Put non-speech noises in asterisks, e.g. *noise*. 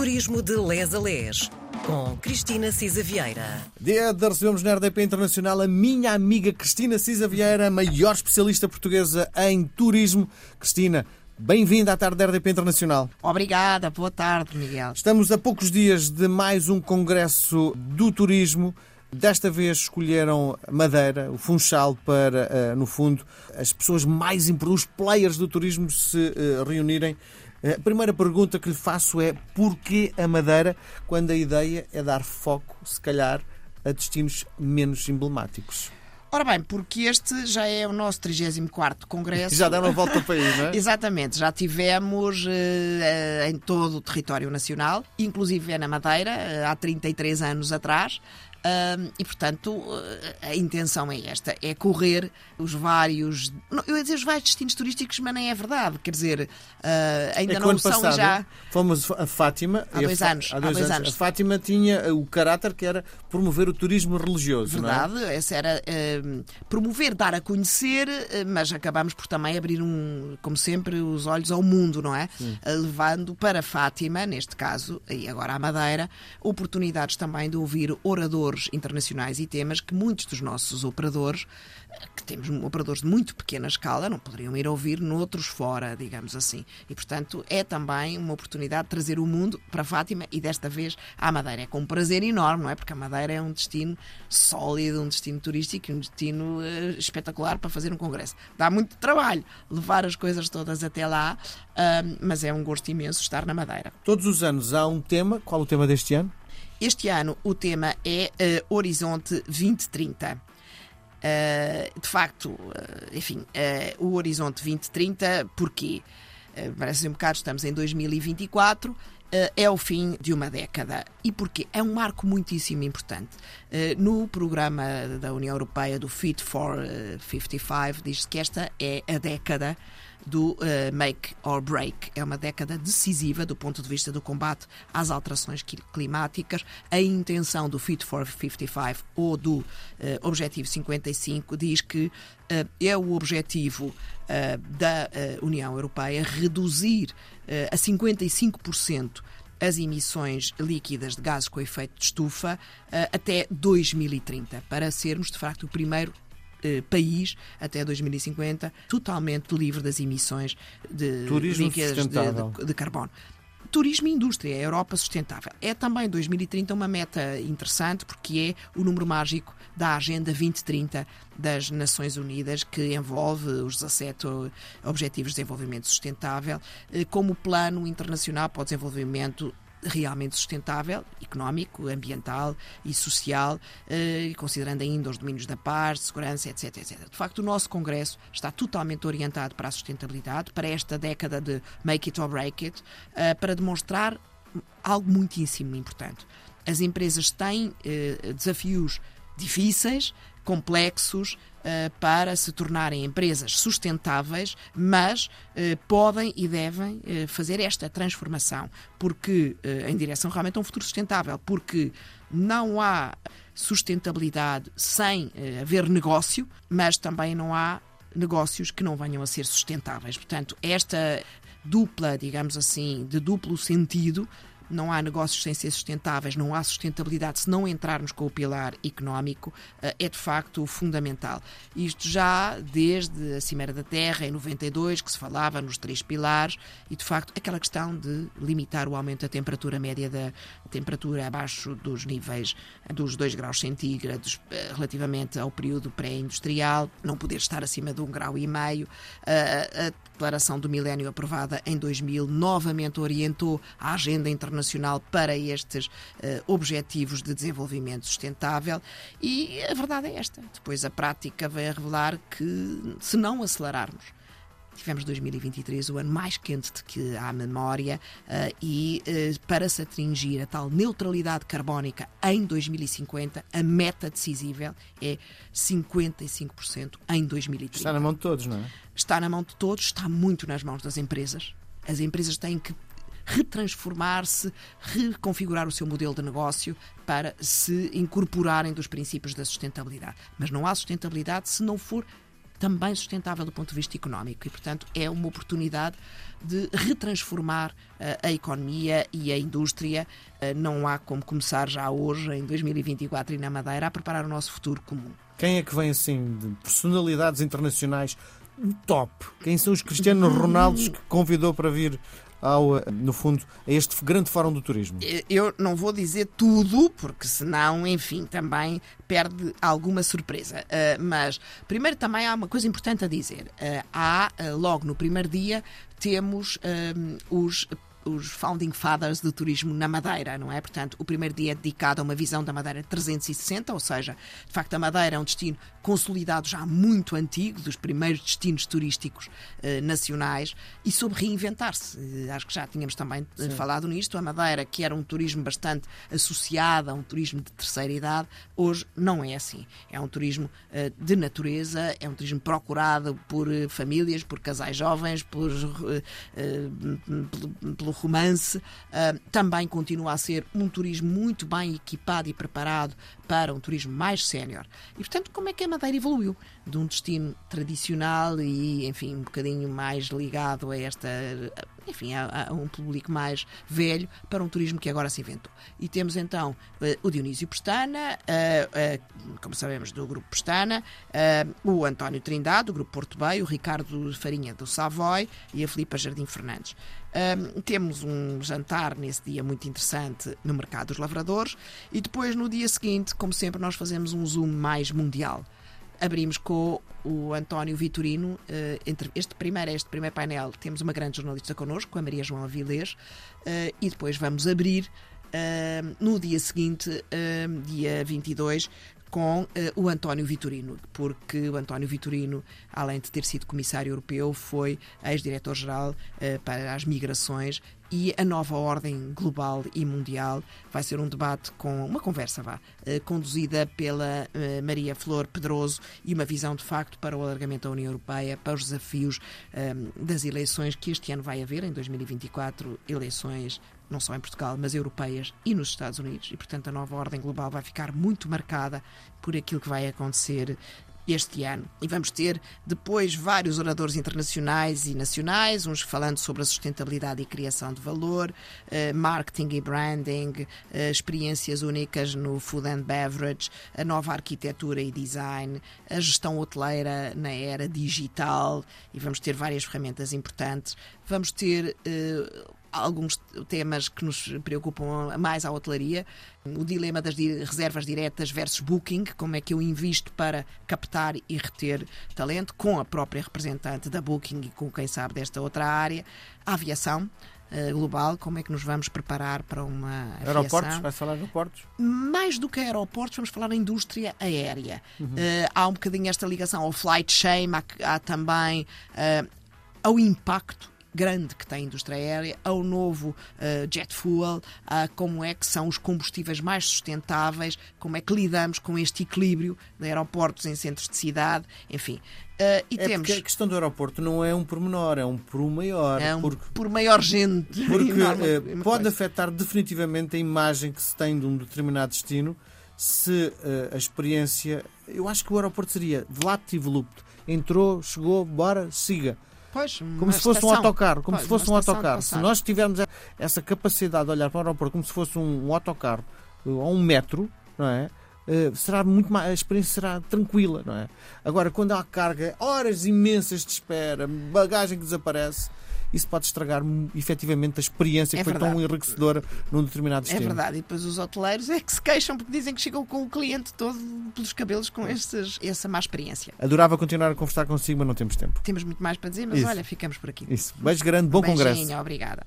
Turismo de Les a Les, com Cristina Cisa Vieira. Dia de recebemos na RDP Internacional a minha amiga Cristina Cisa Vieira, maior especialista portuguesa em turismo. Cristina, bem-vinda à tarde da RDP Internacional. Obrigada, boa tarde, Miguel. Estamos a poucos dias de mais um congresso do turismo. Desta vez escolheram Madeira, o Funchal, para, eh, no fundo, as pessoas mais importantes, os players do turismo se eh, reunirem. Eh, a primeira pergunta que lhe faço é porquê a Madeira, quando a ideia é dar foco, se calhar, a destinos menos emblemáticos? Ora bem, porque este já é o nosso 34º Congresso. Já deram a volta ao país, não é? *laughs* Exatamente, já tivemos uh, em todo o território nacional, inclusive na Madeira, uh, há 33 anos atrás. Uh, e, portanto, a intenção é esta: é correr os vários. Não, eu ia dizer os vários destinos turísticos, mas nem é verdade. Quer dizer, uh, ainda é não são passado, já. Fomos a Fátima. Há dois, a, anos, há dois, há dois anos. anos. A Fátima tinha o caráter que era promover o turismo religioso. Verdade, não é? essa era uh, promover, dar a conhecer, mas acabamos por também abrir, um, como sempre, os olhos ao mundo, não é? levando para Fátima, neste caso, e agora à Madeira, oportunidades também de ouvir oradores internacionais e temas que muitos dos nossos operadores, que temos operadores de muito pequena escala, não poderiam ir ouvir noutros fora, digamos assim. E, portanto, é também uma oportunidade de trazer o mundo para Fátima e desta vez à Madeira. É com um prazer enorme, não é? Porque a Madeira é um destino sólido, um destino turístico, um destino uh, espetacular para fazer um congresso. Dá muito trabalho levar as coisas todas até lá, uh, mas é um gosto imenso estar na Madeira. Todos os anos há um tema. Qual o tema deste ano? Este ano o tema é uh, Horizonte 2030. Uh, de facto, uh, enfim, o Horizonte 2030, porquê? parece um bocado, estamos em 2024, é o fim de uma década. E porquê? É um marco muitíssimo importante. No programa da União Europeia do Fit for 55, diz-se que esta é a década do uh, make or break. É uma década decisiva do ponto de vista do combate às alterações climáticas. A intenção do Fit for 55 ou do uh, Objetivo 55 diz que uh, é o objetivo da União Europeia reduzir a 55% as emissões líquidas de gases com efeito de estufa até 2030, para sermos, de facto, o primeiro eh, país até 2050 totalmente livre das emissões de Turismo de, de, de carbono turismo e indústria, a Europa sustentável. É também 2030 uma meta interessante porque é o número mágico da Agenda 2030 das Nações Unidas, que envolve os 17 Objetivos de Desenvolvimento Sustentável, eh, como plano internacional para o desenvolvimento realmente sustentável, económico, ambiental e social, eh, considerando ainda os domínios da paz, segurança, etc, etc. De facto, o nosso Congresso está totalmente orientado para a sustentabilidade, para esta década de make it or break it, eh, para demonstrar algo muitíssimo importante. As empresas têm eh, desafios difíceis, complexos, uh, para se tornarem empresas sustentáveis, mas uh, podem e devem uh, fazer esta transformação porque em direção realmente a um futuro sustentável, porque não há sustentabilidade sem haver negócio, mas também não há negócios que não venham a ser sustentáveis. Portanto, esta dupla, digamos assim, de duplo sentido, não há negócios sem ser sustentáveis, não há sustentabilidade se não entrarmos com o pilar económico, eh, é de facto fundamental. Isto já desde a Cimeira da Terra, em 92, que se falava nos três pilares, e de facto aquela questão de limitar o aumento da temperatura média da temperatura abaixo dos níveis dos 2 graus centígrados eh, relativamente ao período pré-industrial, não poder estar acima de um grau e meio. Declaração do Milénio aprovada em 2000 novamente orientou a agenda internacional Nacional para estes uh, objetivos de desenvolvimento sustentável e a verdade é esta. Depois a prática vai revelar que se não acelerarmos, Tivemos 2023, o ano mais quente de que há memória, uh, e uh, para se atingir a tal neutralidade carbónica em 2050, a meta decisiva é 55% em 2030. Está na mão de todos, não é? Está na mão de todos, está muito nas mãos das empresas. As empresas têm que retransformar-se, reconfigurar o seu modelo de negócio para se incorporarem dos princípios da sustentabilidade. Mas não há sustentabilidade se não for também sustentável do ponto de vista económico. E, portanto, é uma oportunidade de retransformar uh, a economia e a indústria. Uh, não há como começar já hoje, em 2024 e na Madeira, a preparar o nosso futuro comum. Quem é que vem assim de personalidades internacionais top? Quem são os Cristianos Ronaldos que convidou para vir ao, no fundo, a este grande fórum do turismo? Eu não vou dizer tudo, porque senão, enfim, também perde alguma surpresa. Uh, mas, primeiro, também há uma coisa importante a dizer. Uh, há, uh, logo no primeiro dia, temos os os founding fathers do turismo na Madeira, não é? Portanto, o primeiro dia é dedicado a uma visão da Madeira 360, ou seja, de facto a Madeira é um destino consolidado já muito antigo, dos primeiros destinos turísticos eh, nacionais, e sobre reinventar-se. Eh, acho que já tínhamos também eh, Sim. falado nisto. A Madeira, que era um turismo bastante associado a um turismo de terceira idade, hoje não é assim. É um turismo eh, de natureza, é um turismo procurado por eh, famílias, por casais jovens, por, eh, pelo pelo romance, uh, também continua a ser um turismo muito bem equipado e preparado para um turismo mais sénior. E, portanto, como é que a Madeira evoluiu? De um destino tradicional e, enfim, um bocadinho mais ligado a esta, enfim, a, a um público mais velho, para um turismo que agora se inventou. E temos então uh, o Dionísio Pestana, uh, uh, como sabemos, do Grupo Pestana, o António Trindade, do Grupo Porto Bay, o Ricardo Farinha, do Savoy e a Filipa Jardim Fernandes. Um, temos um jantar nesse dia muito interessante no Mercado dos Lavradores e depois no dia seguinte, como sempre, nós fazemos um zoom mais mundial. Abrimos com o António Vitorino. Uh, este primeiro, este primeiro painel, temos uma grande jornalista connosco, a Maria João Avilés, uh, e depois vamos abrir Uh, no dia seguinte, dia 22, com uh, o António Vitorino, porque o António Vitorino, além de ter sido comissário europeu, foi ex-diretor-geral uh, para as migrações e a nova ordem global e mundial vai ser um debate com uma conversa vá, uh, conduzida pela Maria Flor Pedroso e uma visão de facto para o alargamento da União Europeia, para os desafios das eleições que este ano vai haver, em 2024, eleições não só em Portugal, mas europeias e nos Estados Unidos. E, portanto, a nova ordem global vai ficar muito marcada por aquilo que vai acontecer este ano. E vamos ter depois vários oradores internacionais e nacionais, uns falando sobre a sustentabilidade e criação de valor, eh, marketing e branding, eh, experiências únicas no food and beverage, a nova arquitetura e design, a gestão hoteleira na era digital e vamos ter várias ferramentas importantes. Vamos ter eh, alguns temas que nos preocupam mais à hotelaria. O dilema das reservas diretas versus booking, como é que eu invisto para captar e reter talento, com a própria representante da booking e com quem sabe desta outra área. A aviação, uh, global, como é que nos vamos preparar para uma aviação. Aeroportos? Vai falar de aeroportos? Mais do que aeroportos, vamos falar da indústria aérea. Uhum. Uh, há um bocadinho esta ligação ao flight shame, há, há também uh, ao impacto grande que tem a indústria aérea, ao novo uh, jet fuel, a como é que são os combustíveis mais sustentáveis, como é que lidamos com este equilíbrio de aeroportos em centros de cidade, enfim. Uh, e é temos... porque a questão do aeroporto não é um pormenor, é um por maior. É um porque... por maior gente. *laughs* Porque uh, pode afetar definitivamente a imagem que se tem de um determinado destino se a experiência. Eu acho que o aeroporto seria Vlad Entrou, chegou, bora, siga. Pois, como se fosse um autocarro, como pois, se fosse um autocarro. Se nós tivermos essa capacidade de olhar para o aeroporto como se fosse um autocarro ou um metro, não é? Uh, será muito mais, a experiência será tranquila, não é? Agora, quando há carga, horas imensas de espera, bagagem que desaparece, isso pode estragar efetivamente a experiência que é foi verdade. tão enriquecedora num determinado é destino. É verdade, e depois os hoteleiros é que se queixam porque dizem que chegam com o cliente todo pelos cabelos com estes, essa má experiência. Adorava continuar a conversar consigo, mas não temos tempo. Temos muito mais para dizer, mas Isso. olha, ficamos por aqui. Isso. Beijo grande, bom Beijinho, congresso. Obrigada.